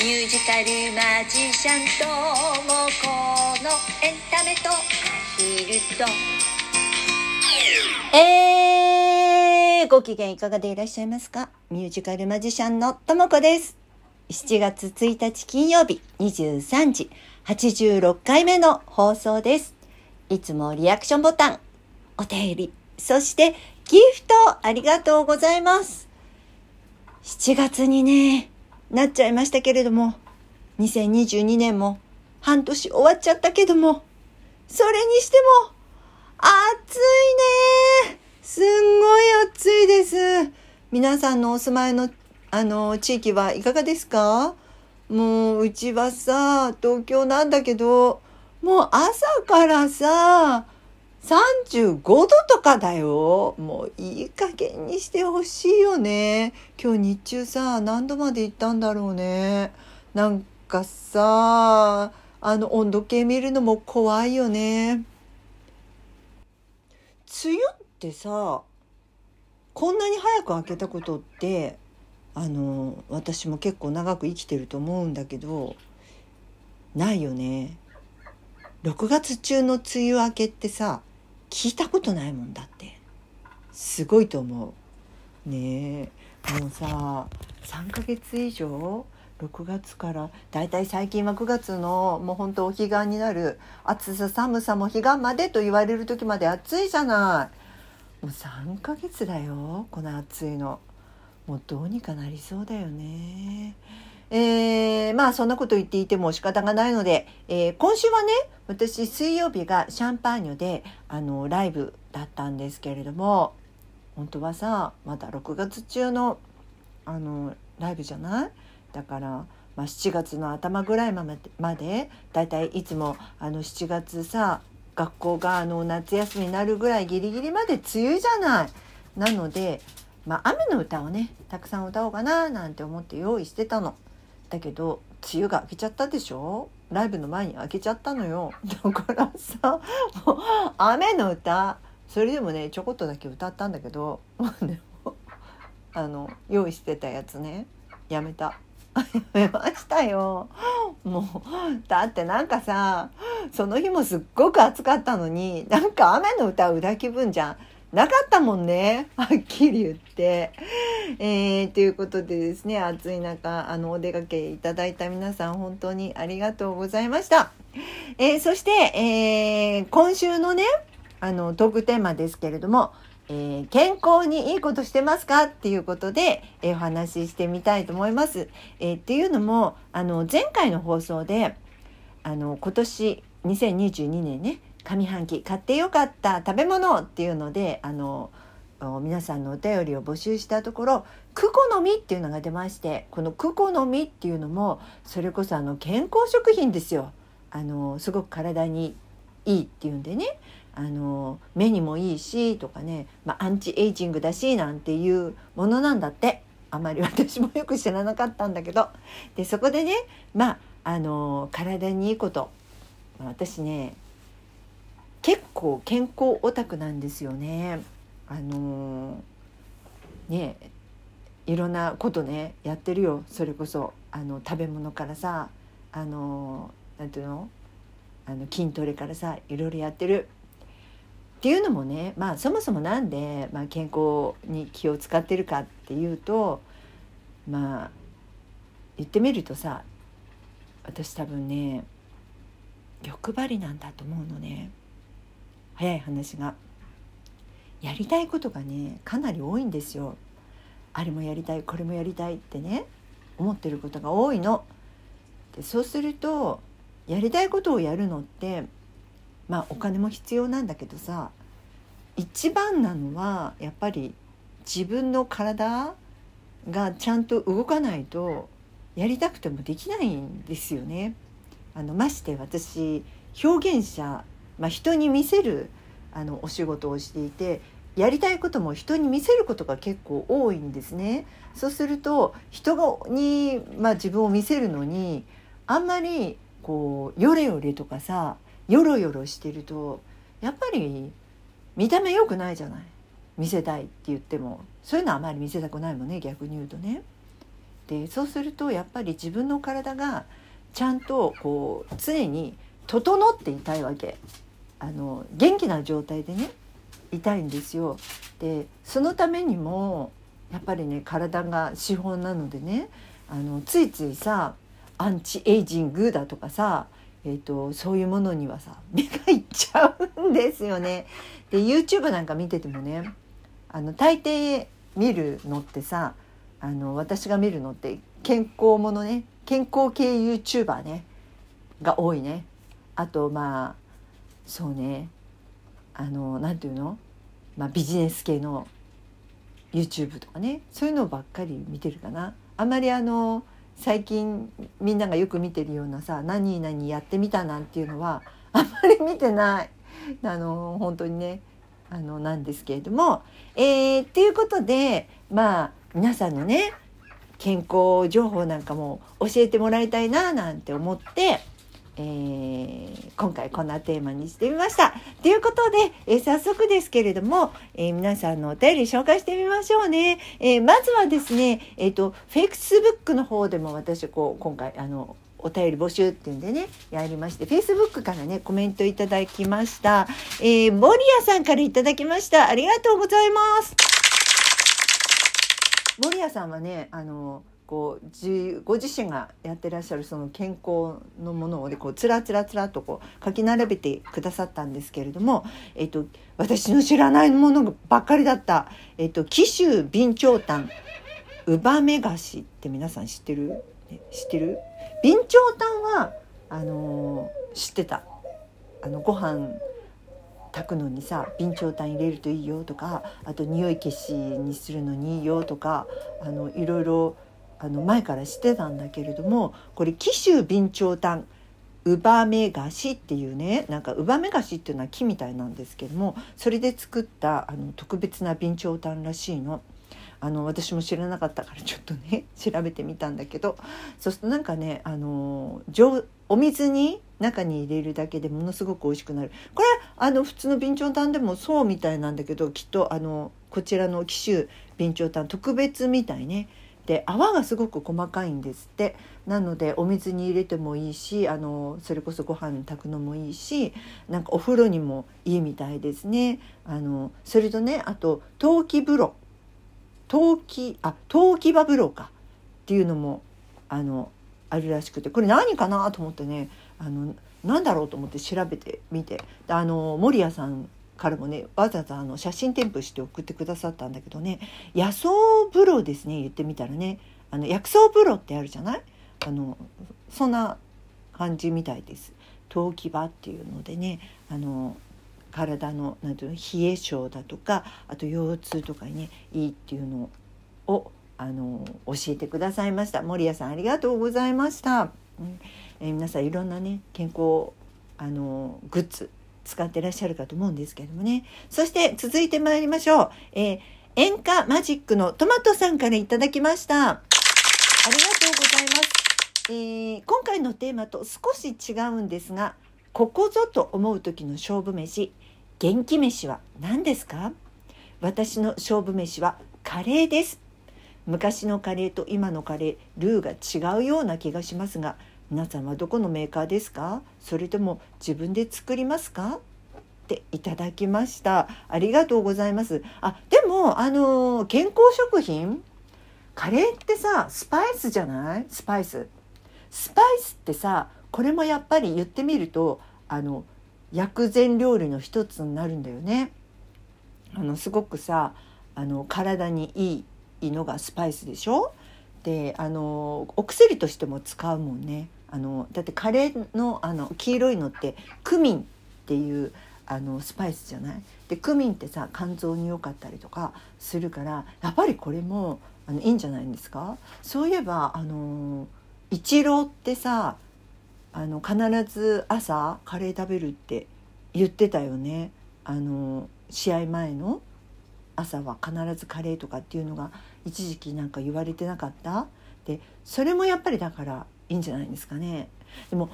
ミュージカルマジシャンともこのエンタメとアヒルとえー、ご機嫌いかがでいらっしゃいますか？ミュージカルマジシャンのともこです。7月1日金曜日23時86回目の放送です。いつもリアクションボタン、お便り、そしてギフトありがとうございます。7月にね、なっちゃいましたけれども、2022年も半年終わっちゃったけども、それにしても、暑いねすんごい暑いです。皆さんのお住まいの、あの、地域はいかがですか？もう、うちはさ、東京なんだけど、もう朝からさ、35度とかだよ。もういい加減にしてほしいよね。今日日中さ、何度まで行ったんだろうね。なんかさ、あの温度計見るのも怖いよね。梅雨ってさこんなに早く明けたことってあの私も結構長く生きてると思うんだけどないよね6月中の梅雨明けってさ聞いたことないもんだって。すごいと思う。ねえ。もうさ3ヶ月以上？6月から。だいたい最近は9月のもうほんとお彼岸になる。暑さ寒さも彼岸までと言われる時まで暑いじゃない。もう3ヶ月だよこの暑いの。もうどうにかなりそうだよね。えー、まあそんなこと言っていても仕方がないので、えー今週はね私水曜日がシャンパーニュであのライブだったんですけれども本当はさまだ6月中のあのライブじゃない？だから、まあ、7月の頭ぐらいまでまでだいたいいつもあの7月さ学校があの夏休みになるぐらいギリギリまで梅雨じゃない？なので、まあ、雨の歌をねたくさん歌おうかななんて思って用意してたの。だけど梅雨が明けちゃったでしょ？ライブの前に明けちゃったのよ。だからさもう雨の歌。それでもねちょこっとだけ歌ったんだけどでもあの用意してたやつね。やめた。やめましたよ。もうだってなんかさその日もすっごく暑かったのになんか雨の歌を歌気分じゃん。なかったもんねはっきり言って。えー、ということでですね暑い中あのお出かけいただいた皆さん本当にありがとうございました。えーそして、えー今週のねあのトークテーマですけれどもえー健康にいいことしてますか？っていうことで、えーお話ししてみたいと思います。えーっていうのもあの前回の放送であの今年2022年ね上半期買ってよかった食べ物っていうのであの皆さんのお便りを募集したところ「クコの実」っていうのが出ましてこの「クコの実」っていうのもそれこそあの健康食品ですよ。あのすごく体にいいっていうんでね。あの目にもいいしとかね、まあ、アンチエイジングだしなんていうものなんだって。あまり私もよく知らなかったんだけど。でそこでねまああの体にいいこと。私ね結構健康オタクなんですよね。あのねいろんなことねやってるよそれこそあの食べ物からさあのなんていうの？あの筋トレからさいろいろやってる。っていうのもねまあそもそもなんで、まあ、健康に気を使ってるかっていうとまあ言ってみるとさ私多分ね欲張りなんだと思うのね早い話が。やりたいことがねかなり多いんですよ。あれもやりたいこれもやりたいってね思ってることが多いの。でそうするとやりたいことをやるのってまあお金も必要なんだけどさ一番なのはやっぱり自分の体がちゃんと動かないとやりたくてもできないんですよね。あのまして私表現者、まあ、人に見せるあのお仕事をしていてやりたいことも人に見せることが結構多いんですね。そうすると人に、まあ、自分を見せるのにあんまりこうヨレヨレとかさヨロヨロしてるとやっぱり見た目良くないじゃない見せたいって言ってもそういうのはあまり見せたくないもんね逆に言うとね。でそうするとやっぱり自分の体がちゃんとこう常に整っていたいわけあの元気な状態でねいたいんですよ。でそのためにもやっぱりね体が資本なのでねあのついついさアンチエイジングだとかさ、えーと、そういうものにはさ目がいっちゃうんですよね。で YouTube なんか見ててもねあの大抵見るのってさあの私が見るのって健康ものね健康系 YouTuber ねが多いね。あとまあそうね。あの何て言うの、まあ、ビジネス系の YouTube とかね。そういうのばっかり見てるかな。あんまりあの最近みんながよく見てるようなさ「何々やってみた」なんていうのはあんまり見てない。あの本当にね。あのなんですけれども。えー、っていうことでまあ皆さんのね健康情報なんかも教えてもらいたいななんて思ってえー、今回こんなテーマにしてみました。ということで、えー、早速ですけれども、えー、皆さんのお便り紹介してみましょうね。えまずはですね、えっ、と、Facebook の方でも私、こう、今回、あの、お便り募集っていうんでね、やりまして、Facebook からね、コメントいただきました。えー、森谷さんからいただきました。ありがとうございます。森谷さんはね、あの、こうじご自身がやってらっしゃるその健康のものを、ね、こうつらつらつらとこう書き並べてくださったんですけれども、えっと、私の知らないものばっかりだった、えっと、紀州備長炭ウバメガシって皆さん知ってる？知ってる？備長炭はあのー、知ってた。あのご飯炊くのにさ備長炭入れるといいよとかあと匂い消しにするのにいいよとかあのいろいろあの前から知ってたんだけれどもこれ紀州備長炭ウバメガシっていうねなんかウバメガシっていうのは木みたいなんですけどもそれで作ったあの特別な備長炭らしいの。あの私も知らなかったからちょっとね調べてみたんだけどそうするとなんかねあのお水に中に入れるだけでものすごく美味しくなるこれあの普通の備長炭でもそうみたいなんだけどきっとあのこちらの紀州備長炭特別みたいねって泡がすごく細かいんですって。なのでお水に入れてもいいしあのそれこそご飯炊くのもいいしなんかお風呂にもいいみたいですね。あのそれとねあと陶器風呂。陶器あ陶器場風呂か。っていうのもあのあるらしくて。これ何かなと思ってねあのなんだろうと思って調べてみて。あの守屋さんからもねわざわざあの写真添付して送ってくださったんだけどね野草風呂ですね言ってみたらね。あの薬草風呂ってあるじゃない？あのそんな感じみたいです。陶器場っていうのでねあの体のなんていうの冷え性だとかあと腰痛とかにねいいっていうのをあの教えてくださいました。守屋さんありがとうございました、うん。えー、皆さんいろんなね健康あのグッズ使ってらっしゃるかと思うんですけれどもね。そして続いて参りましょう。えー、演歌マジックのトマトさんからいただきました。ありがとうございます。えー、今回のテーマと少し違うんですが、ここぞと思う時の勝負飯、元気飯は何ですか？私の勝負飯はカレーです。昔のカレーと今のカレー、ルーが違うような気がしますが、皆さんはどこのメーカーですか？それとも自分で作りますか？っていただきました。ありがとうございます。あでもあの健康食品？カレーってさスパイスじゃない？スパイス。スパイスってさこれもやっぱり言ってみるとあの薬膳料理の一つになるんだよね。あのすごくさあの体にいいのがスパイスでしょ？であのお薬としても使うもんね。あのだってカレーのあの黄色いのってクミンっていうあのスパイスじゃない？でクミンってさ肝臓に良かったりとかするからやっぱりこれもあのいいんじゃないんですか？そういえばあのイチローってさあの必ず朝カレー食べるって言ってたよね？あの試合前の朝は必ずカレーとかっていうのが一時期なんか言われてなかった？でそれもやっぱりだからいいんじゃないですかね。でも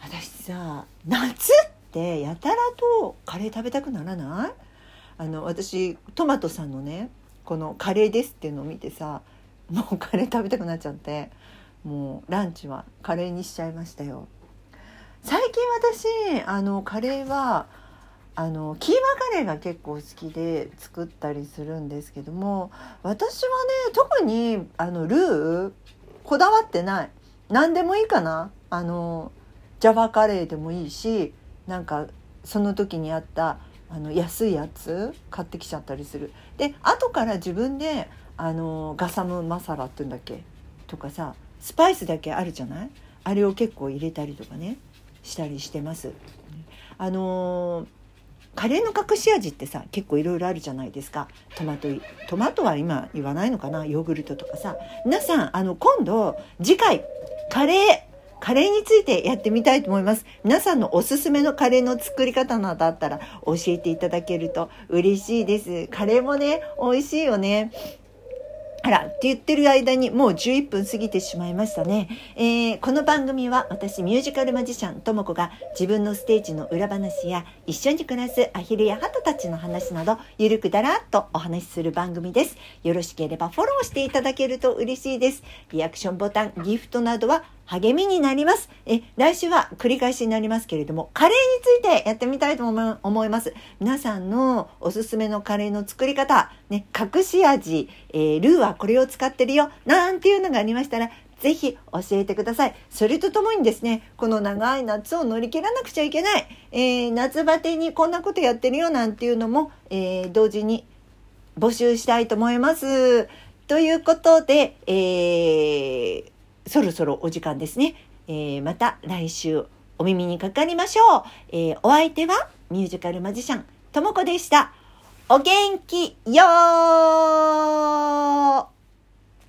私さ夏ってやたらとカレー食べたくならない？あの私トマトさんのねこのカレーですっていうのを見てさもうカレー食べたくなっちゃってもうランチはカレーにしちゃいましたよ。最近私あのカレーはあのキーマカレーが結構好きで作ったりするんですけども私はね特にあのルーこだわってない。何でもいいかな。あのジャワカレーでもいいしなんかその時にあったあの安いやつ買ってきちゃったりする。で後から自分であのガサムマサラって言うんだっけ？とかさスパイスだけあるじゃない？あれを結構入れたりとかねしたりしてます。あのーカレーの隠し味ってさ結構いろいろあるじゃないですか。トマトトマトは今言わないのかな？ヨーグルトとかさ。皆さんあの今度次回カレーカレーについてやってみたいと思います。皆さんのおすすめのカレーの作り方などあったら教えていただけると嬉しいです。カレーもね美味しいよね。あら、って言ってる間にもう11分過ぎてしまいましたね。えー、この番組は私ミュージカルマジシャンともこが自分のステージの裏話や一緒に暮らすアヒルやハトたちの話などゆるくだらっとお話しする番組です。よろしければフォローしていただけると嬉しいです。リアクションボタン、ギフトなどは励みになります。え、来週は繰り返しになりますけれども、カレーについてやってみたいと思います。皆さんのおすすめのカレーの作り方、ね、隠し味、えー、ルーはこれを使ってるよ、なんていうのがありましたら、ぜひ教えてください。それとともにですね、この長い夏を乗り切らなくちゃいけない、えー、夏バテにこんなことやってるよなんていうのも、えー、同時に募集したいと思います。ということで、えーそろそろお時間ですね。えー、また来週お耳にかかりましょう。えー、お相手はミュージカルマジシャン、ともこでした。お元気よー